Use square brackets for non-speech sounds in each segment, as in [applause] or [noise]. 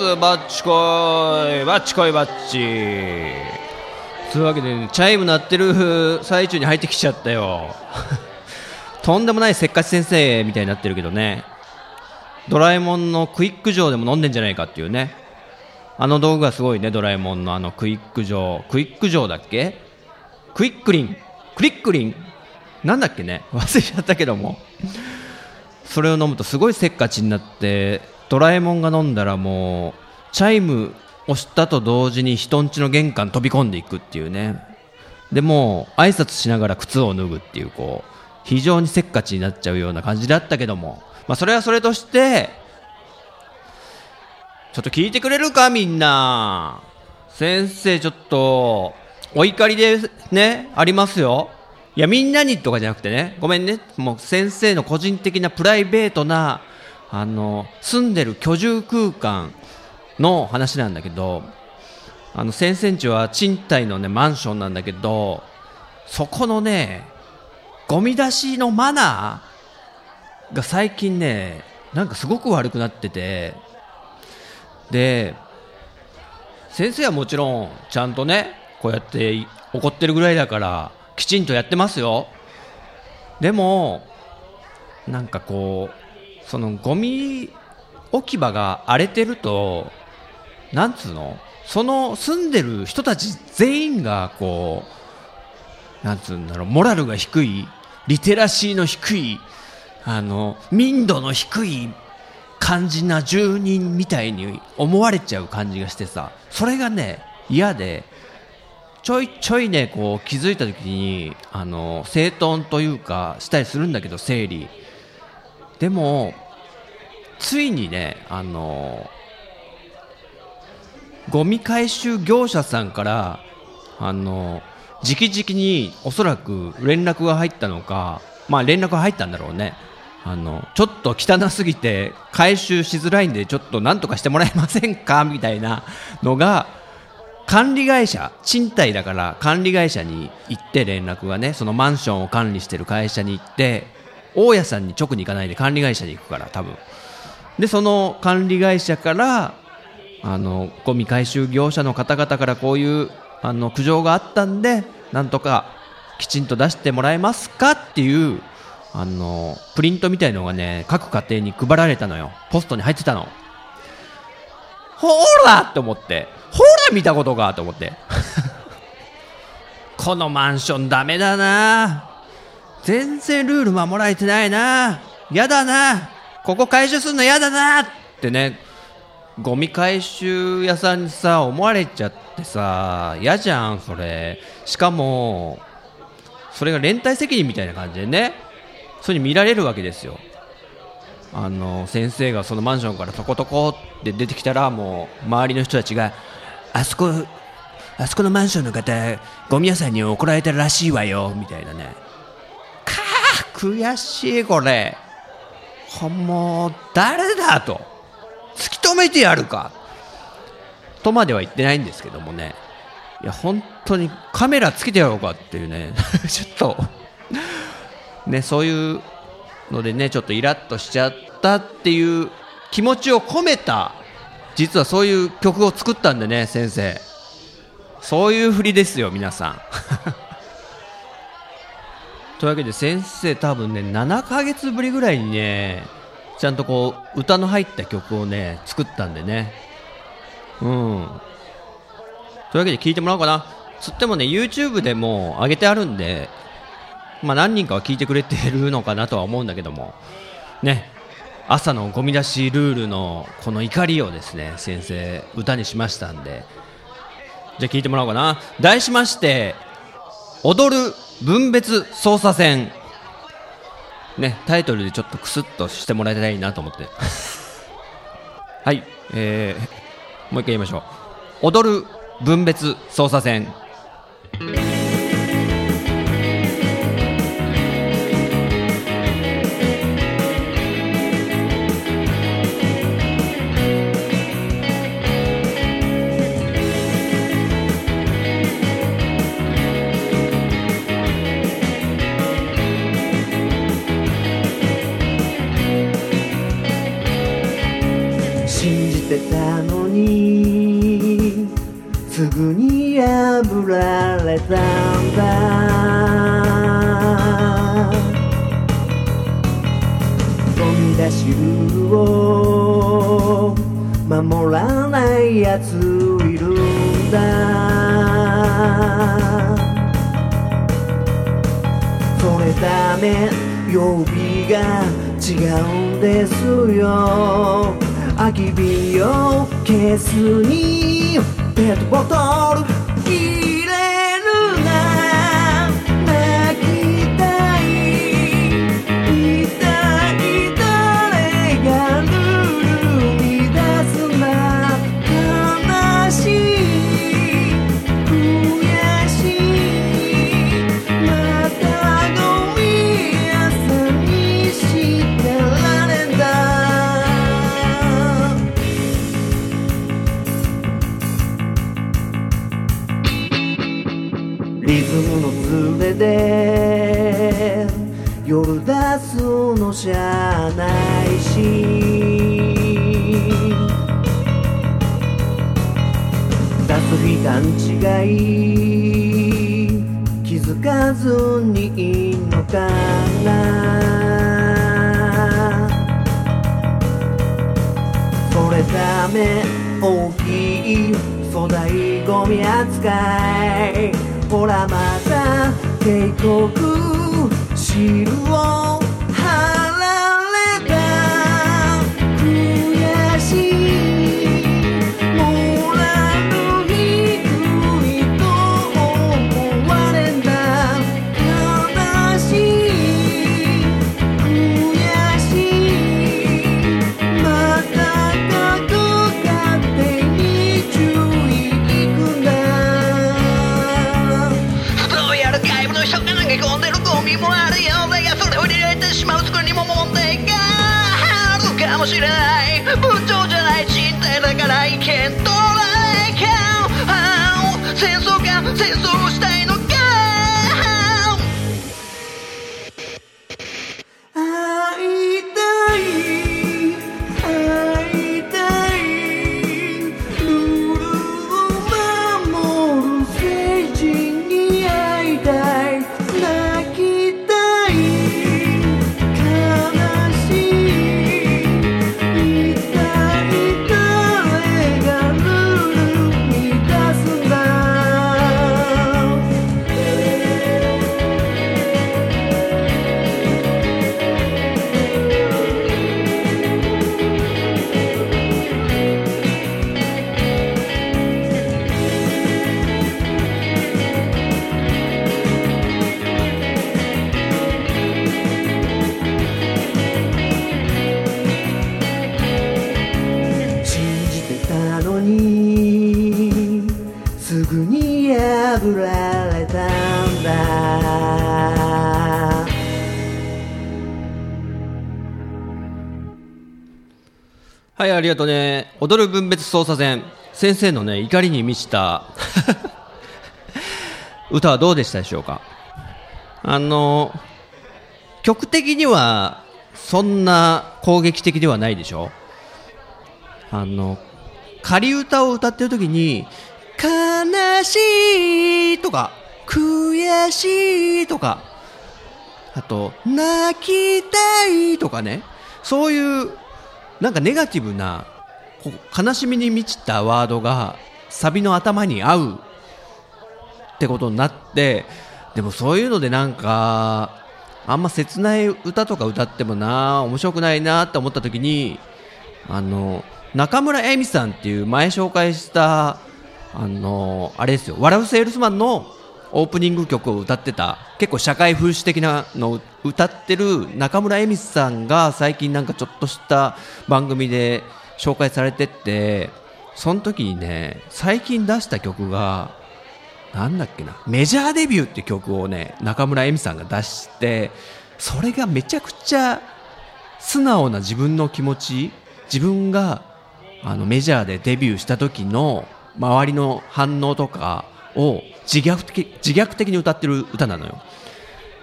おいっすバッチコイバッチコイバッチ。というわけで、ね、チャイム鳴ってる最中に入ってきちゃったよ。[laughs] とんでもないせっかち先生みたいになってるけどね。ドラえもんのクイック錠でも飲んでんじゃないかっていうね。あの道具がすごいねドラえもんのあのクイック錠クイック錠だっけ？クイックリン。クリックリン。なんだっけね？忘れちゃったけども。それを飲むとすごいせっかちになってドラえもんが飲んだらもうチャイム押したと同時に人ん家の玄関飛び込んでいくっていうね。でも挨拶しながら靴を脱ぐっていうこう非常にせっかちになっちゃうような感じだったけども、まあ、それはそれとしてちょっと聞いてくれるかみんな。先生ちょっとお怒りでねありますよ。いやみんなにとかじゃなくてね。ごめんね。もう先生の個人的なプライベートなあの住んでる居住空間の話なんだけどあの先生んちは賃貸のねマンションなんだけどそこのねゴミ出しのマナーが最近ねなんかすごく悪くなっててで先生はもちろんちゃんとねこうやって怒ってるぐらいだからきちんとやってますよ。でもなんかこうそのゴミ置き場が荒れてるとなんつうの？その住んでる人たち全員がこうなんつうんだろうモラルが低いリテラシーの低いあの民度の低い感じな住人みたいに思われちゃう感じがしてさそれがね嫌でちょいちょいねこう気づいた時にあの整頓というかしたりするんだけど整理。でもついにねあのゴミ回収業者さんからあの直々におそらく連絡が入ったのかまあ連絡が入ったんだろうね。あのちょっと汚すぎて回収しづらいんでちょっとなんとかしてもらえませんか？みたいなのが管理会社賃貸だから管理会社に行って連絡がねそのマンションを管理してる会社に行って大家さんに直に行かないで管理会社に行くから多分。でその管理会社からあのゴミ回収業者の方々からこういうあの苦情があったんでなんとかきちんと出してもらえますかっていうあのプリントみたいのがね各家庭に配られたのよ。ポストに入ってたの。ほらって思って。ほら見たことかと思って。[laughs] このマンションダメだな。全然ルール守られてないな。やだな。ここ回収するのやだな。ってねゴミ回収屋さんにさ思われちゃってさ嫌じゃんそれ。しかもそれが連帯責任みたいな感じでねそういうに見られるわけですよ。あの先生がそのマンションからとことこって出てきたらもう周りの人たちがあそこあそこのマンションの方ゴミ屋さんに怒られたらしいわよみたいなね。悔しいこれ。もう誰だと。突き止めてやるか。とまでは言ってないんですけどもね。いや本当にカメラつけてやろうかっていうね。[laughs] ちょっと。ねそういうのでねちょっとイラッとしちゃったっていう気持ちを込めた実はそういう曲を作ったんでね先生。そういう振りですよ皆さん。[laughs] というわけで先生多分ね7ヶ月ぶりぐらいにねちゃんとこう歌の入った曲をね作ったんでね。うん。というわけで聞いてもらおうかな。つってもね YouTube でも上げてあるんでまあ何人かは聞いてくれてるのかなとは思うんだけども。ね。朝のゴミ出しルールのこの怒りをですね先生歌にしましたんで。じゃあ聞いてもらおうかな。題しまして踊る分別操作線。ねタイトルでちょっとクスッとしてもらいたいなと思って。[laughs] はい、えー、もう一回言いましょう。踊る分別操作線。曜日が違うんですよ。空き瓶を消すに。ペットボトル。出すのじゃないし。出す日勘違い。気づかずにいいのかな。それダメ大きい粗大ゴミ扱い。ほらまた警告。シールをはいありがとうね。踊る分別操作線先生のね怒りに満ちた。[laughs] 歌はどうでしたでしょうか？あの曲的にはそんな攻撃的ではないでしょあの仮歌を歌ってる時に「悲しい」とか「悔しい」とかあと「泣きたい」とかね。そういうなんかネガティブな悲しみに満ちたワードがサビの頭に合うってことになってでもそういうのでなんかあんま切ない歌とか歌ってもな面白くないなって思った時にあの中村恵美さんっていう前紹介したあのあれですよ「笑うセールスマン」のオープニング曲を歌ってた結構社会風刺的なのを歌ってる中村恵美さんが最近なんかちょっとした番組で紹介されてって、その時にね、最近出した曲が、なんだっけな、メジャーデビューって曲をね、中村恵美さんが出して、それがめちゃくちゃ素直な自分の気持ち、自分があのメジャーでデビューした時の周りの反応とかを自虐的自虐的に歌ってる歌なのよ。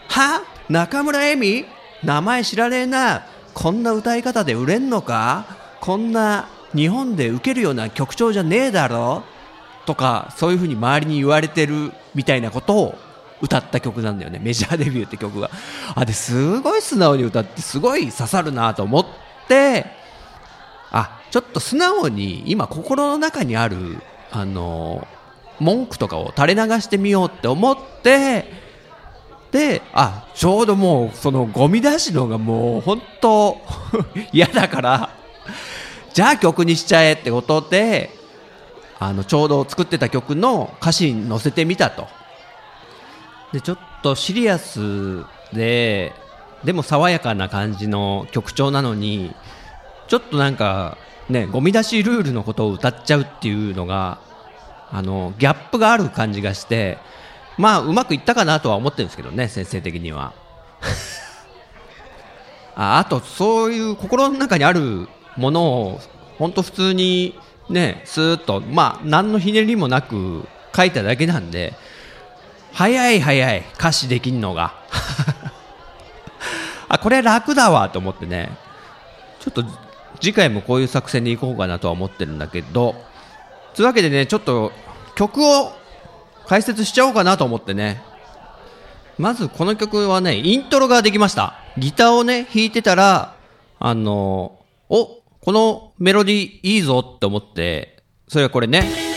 は？中村恵美名前知らねえな。こんな歌い方で売れんのか？こんな日本で受けるような曲調じゃねえだろ？とかそういうふうに周りに言われてるみたいなことを歌った曲なんだよね。メジャーデビューって曲が。あですごい素直に歌ってすごい刺さるなと思って。あちょっと素直に今心の中にあるあの文句とかを垂れ流してみようって思ってであちょうどもうそのゴミ出しのがもう本当 [laughs] 嫌だからじゃあ曲にしちゃえってことであのちょうど作ってた曲の歌詞に載せてみたと。でちょっとシリアスででも爽やかな感じの曲調なのにちょっとなんかねゴミ出しルールのことを歌っちゃうっていうのがあのギャップがある感じがしてまあうまくいったかなとは思ってるんですけどね先生的には。[laughs] ああとそういう心の中にあるものを本当普通にねスーッとまあ何のひねりもなく書いただけなんで早い早い歌詞できんのが。[laughs] あこれ楽だわと思ってね。ちょっと次回もこういう作戦でいこうかなとは思ってるんだけど。というわけでねちょっと曲を解説しちゃおうかなと思ってね。まずこの曲はねイントロができました。ギターをね弾いてたらあのおこのメロディーいいぞって思ってそれはこれね。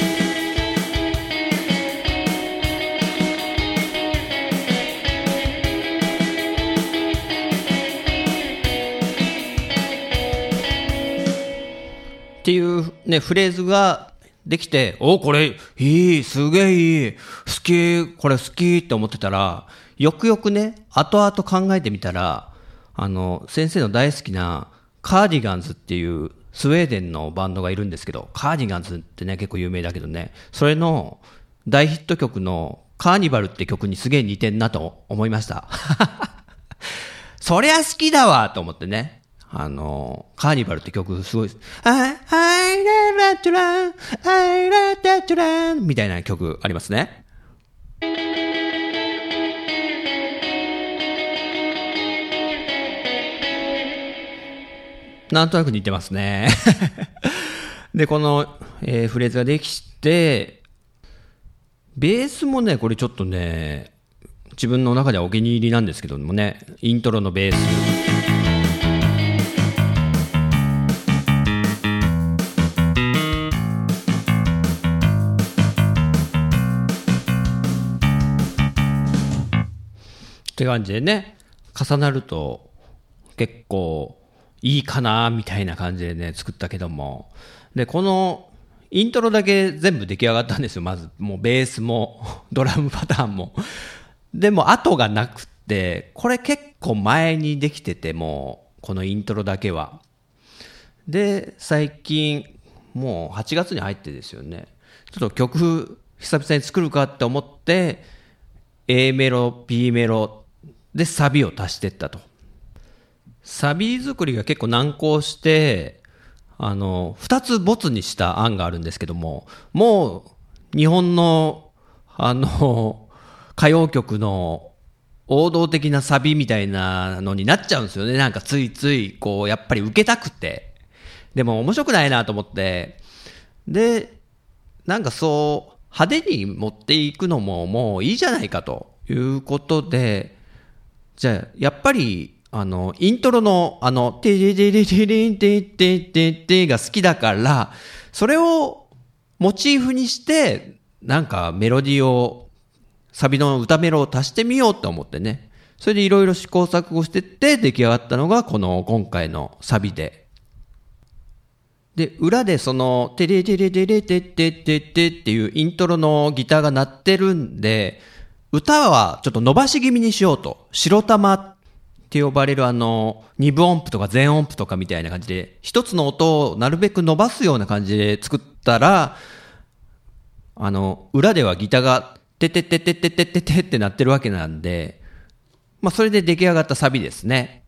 っていうね、フレーズができて、お、これ、いい、すげえいい、好き、これ好きって思ってたら、よくよくね、後々考えてみたら、あの、先生の大好きな、カーディガンズっていう、スウェーデンのバンドがいるんですけど、カーディガンズってね、結構有名だけどね、それの大ヒット曲の、カーニバルって曲にすげえ似てんなと思いました。[laughs] そりゃ好きだわと思ってね。あの、カーニバルって曲すごいああです。I, I let it run, I let it run みたいな曲ありますね。なんとなく似てますね。[laughs] で、この、えーフレーズができて、ベースもね、これちょっとね、自分の中ではお気に入りなんですけどもね、イントロのベース。って感じでね、重なると結構いいかなみたいな感じでね、作ったけども。で、このイントロだけ全部出来上がったんですよ、まず。もうベースも、[laughs] ドラムパターンも。でも後がなくて、これ結構前にできてて、も、このイントロだけは。で、最近、もう8月に入ってですよね。ちょっと曲、久々に作るかって思って、A メロ、B メロでサビを足していったと。サビ作りが結構難航して、あの、二つボツにした案があるんですけども、もう、日本の、あの、歌謡曲の王道的なサビみたいなのになっちゃうんですよね。なんかついつい、こう、やっぱり受けたくて。でも面白くないなと思って。で、なんかそう、派手に持っていくのももういいじゃないかということで、じゃあ、やっぱり、あの、イントロの、あの、テレレレレレンテテテテが好きだから、それをモチーフにして、なんかメロディーを、サビの歌メロを足してみようと思ってね。それでいろいろ試行錯誤してって出来上がったのが、この今回のサビで。で、裏でその、テレテレテレテテテテっていうイントロのギターが鳴ってるんで、歌はちょっと伸ばし気味にしようと。白玉って呼ばれるあの、二部音符とか全音符とかみたいな感じで、一つの音をなるべく伸ばすような感じで作ったら、あの、裏ではギターが、ててててててててってなってるわけなんで、まあ、それで出来上がったサビですね。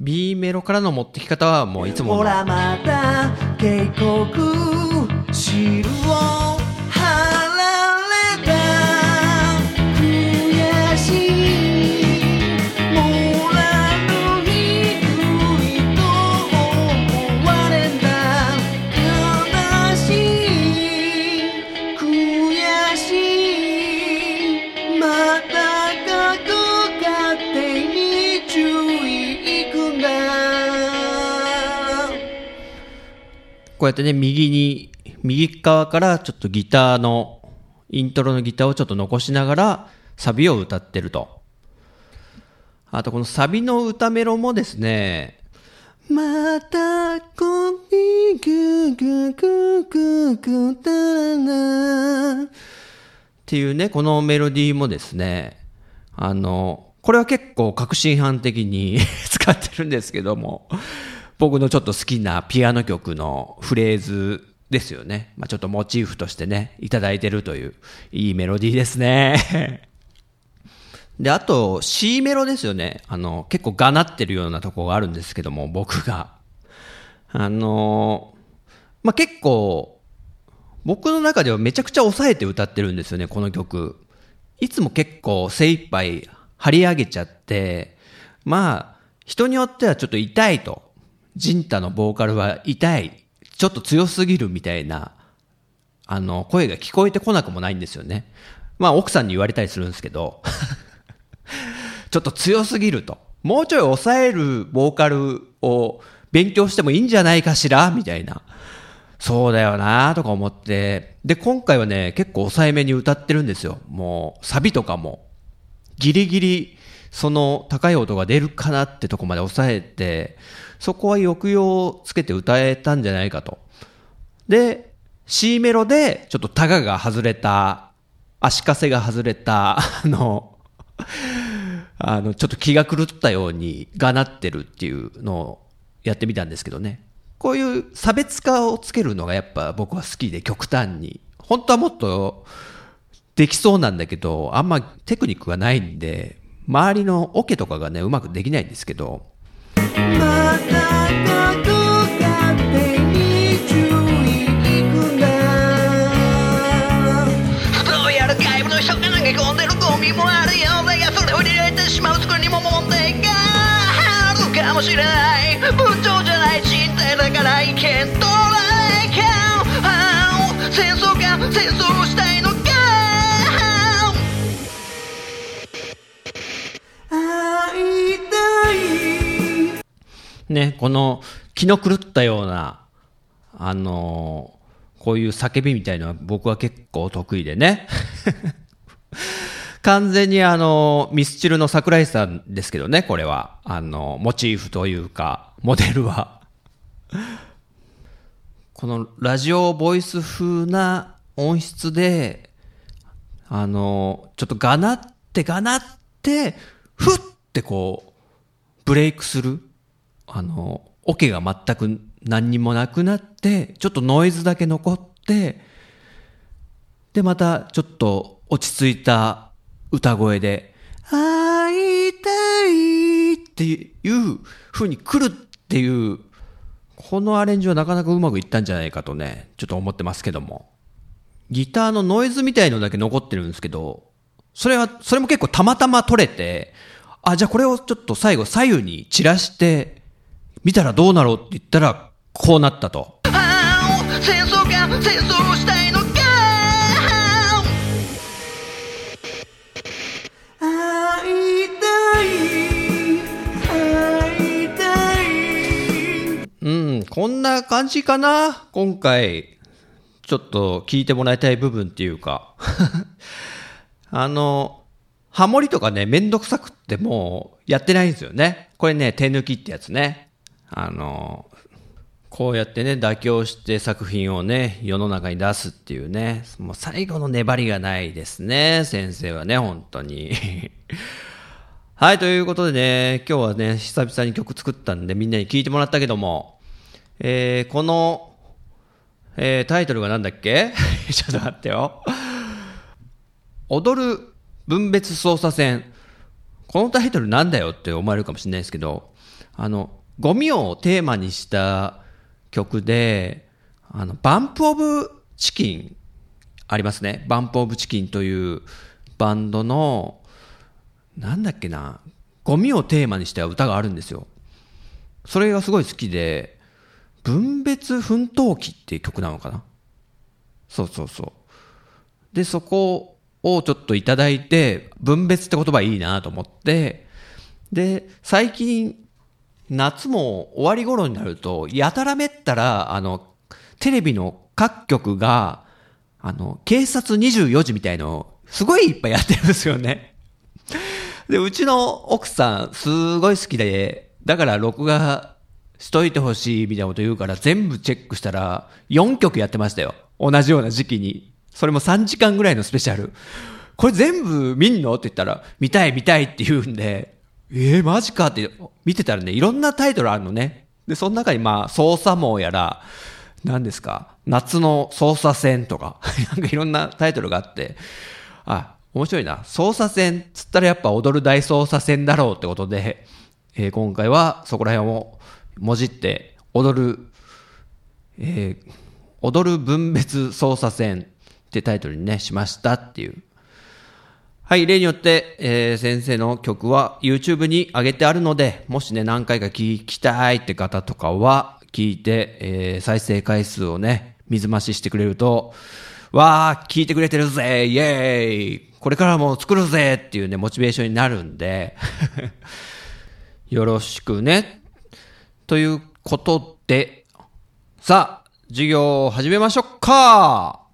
B メロからの持ってき方はもういつものほらまた警告シールをこうやってね、右に、右側からちょっとギターの、イントロのギターをちょっと残しながら、サビを歌ってると。あとこのサビの歌メロもですね、またコピグググググタラナっていうね、このメロディーもですね、あの、これは結構革新犯的に [laughs] 使ってるんですけども、僕のちょっと好きなピアノ曲のフレーズですよね。まあ、ちょっとモチーフとしてね、いただいてるという、いいメロディーですね。で、あと、C メロですよね。あの、結構がなってるようなとこがあるんですけども、僕が。あの、まあ、結構、僕の中ではめちゃくちゃ抑えて歌ってるんですよね、この曲。いつも結構精一杯張り上げちゃって、まあ、人によってはちょっと痛いと。ジンタのボーカルは痛い。ちょっと強すぎるみたいな、あの、声が聞こえてこなくもないんですよね。まあ、奥さんに言われたりするんですけど、[laughs] ちょっと強すぎると。もうちょい抑えるボーカルを勉強してもいいんじゃないかしら？みたいな。そうだよなとか思って。で、今回はね、結構抑えめに歌ってるんですよ。もう、サビとかも。ギリギリ、その高い音が出るかなってとこまで抑えて、そこは抑揚をつけて歌えたんじゃないかと。で、C メロで、ちょっとタガが外れた、足かせが外れた、あの、あの、ちょっと気が狂ったようにがなってるっていうのをやってみたんですけどね。こういう差別化をつけるのがやっぱ僕は好きで極端に。本当はもっとできそうなんだけど、あんまテクニックがないんで、周りのオ、ケとかがね、うまくできないんですけど。しまう作りも問題があるかもしれない分譲じゃない人体だから意見とね、この気の狂ったような、あのーこういう叫びみたいのは僕は結構得意でね。[laughs] 完全にあの、ミスチルの桜井さんですけどね、これは。あの、モチーフというか、モデルは。[laughs] このラジオボイス風な音質で、あの、ちょっとがなってがなって、ふってこう、ブレイクする。あの、オケが全く何にもなくなって、ちょっとノイズだけ残って、で、またちょっと落ち着いた歌声で、会いたいっていう風に来るっていう、このアレンジはなかなかうまくいったんじゃないかとね、ちょっと思ってますけども。ギターのノイズみたいのだけ残ってるんですけど、それは、それも結構たまたま取れて、あ、じゃあこれをちょっと最後左右に散らして、見たらどうなろうって言ったら、こうなったと。戦争か戦争をしたいのか会いたい会いたいうん、こんな感じかな？今回、ちょっと聞いてもらいたい部分っていうか。[laughs] あの、ハモリとかね、めんどくさくってもうやってないんですよね。これね、手抜きってやつね。あの、こうやってね、妥協して作品をね、世の中に出すっていうね、もう最後の粘りがないですね、先生はね、本当に。[laughs] はい、ということでね、今日はね、久々に曲作ったんでみんなに聴いてもらったけども、えー、この、えー、タイトルがなんだっけ？[laughs] ちょっと待ってよ。踊る分別操作線。このタイトルなんだよって思われるかもしれないですけど、あの、ゴミをテーマにした曲で、あの、バンプオブチキンありますね。バンプオブチキンというバンドの、なんだっけな、ゴミをテーマにした歌があるんですよ。それがすごい好きで、分別奮闘記っていう曲なのかなそうそうそう。で、そこをちょっといただいて、分別って言葉いいなと思って、で、最近、夏も終わり頃になると、やたらめったら、あの、テレビの各局が、あの、警察24時みたいのを、すごいいっぱいやってるんですよね。で、うちの奥さん、すごい好きで、だから録画しといてほしいみたいなこと言うから、全部チェックしたら、4曲やってましたよ。同じような時期に。それも3時間ぐらいのスペシャル。これ全部見んの？って言ったら、見たい見たいって言うんで、えー、マジかって見てたらね、いろんなタイトルあるのね。で、その中にまあ、捜査網やら、何ですか、夏の捜査線とか、[laughs] なんかいろんなタイトルがあって、あ、面白いな。捜査線つったらやっぱ踊る大捜査線だろうってことで、えー、今回はそこら辺をもじって踊る、えー、踊る分別捜査線ってタイトルにね、しましたっていう。はい、例によって、えー、先生の曲は YouTube に上げてあるので、もしね、何回か聴きたいって方とかは、聞いて、えー、再生回数をね、水増ししてくれると、わー、聞いてくれてるぜイェーイこれからも作るぜっていうね、モチベーションになるんで [laughs] よろしくね。ということで、さあ、授業を始めましょうか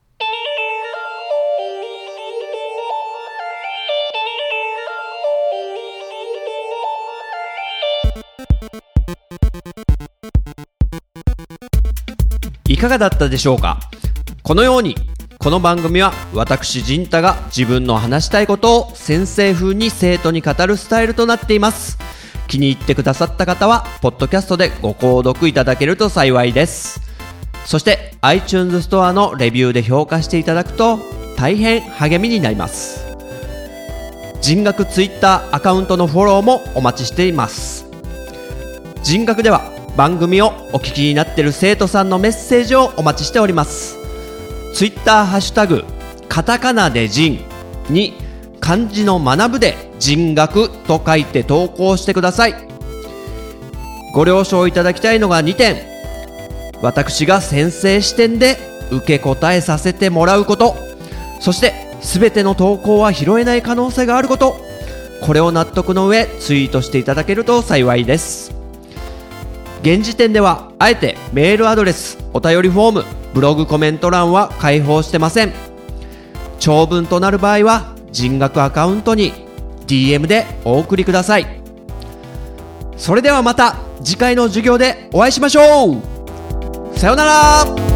いかがだったでしょうか？このようにこの番組は私陣太が自分の話したいことを先生風に生徒に語るスタイルとなっています。気に入ってくださった方はポッドキャストでご購読いただけると幸いです。そして iTunes ストアのレビューで評価していただくと大変励みになります。人学 Twitter アカウントのフォローもお待ちしています。人学では番組をお聞きになっている生徒さんのメッセージをお待ちしております。ツイッターハッシュタグカタカナで人に漢字の学ぶで人学と書いて投稿してください。ご了承いただきたいのが2点。私が先生視点で受け答えさせてもらうこと。そして全ての投稿は拾えない可能性があること。これを納得の上ツイートしていただけると幸いです。現時点ではあえてメールアドレスお便りフォームブログコメント欄は開放してません。長文となる場合は人学アカウントに DM でお送りください。それではまた次回の授業でお会いしましょう。さようなら。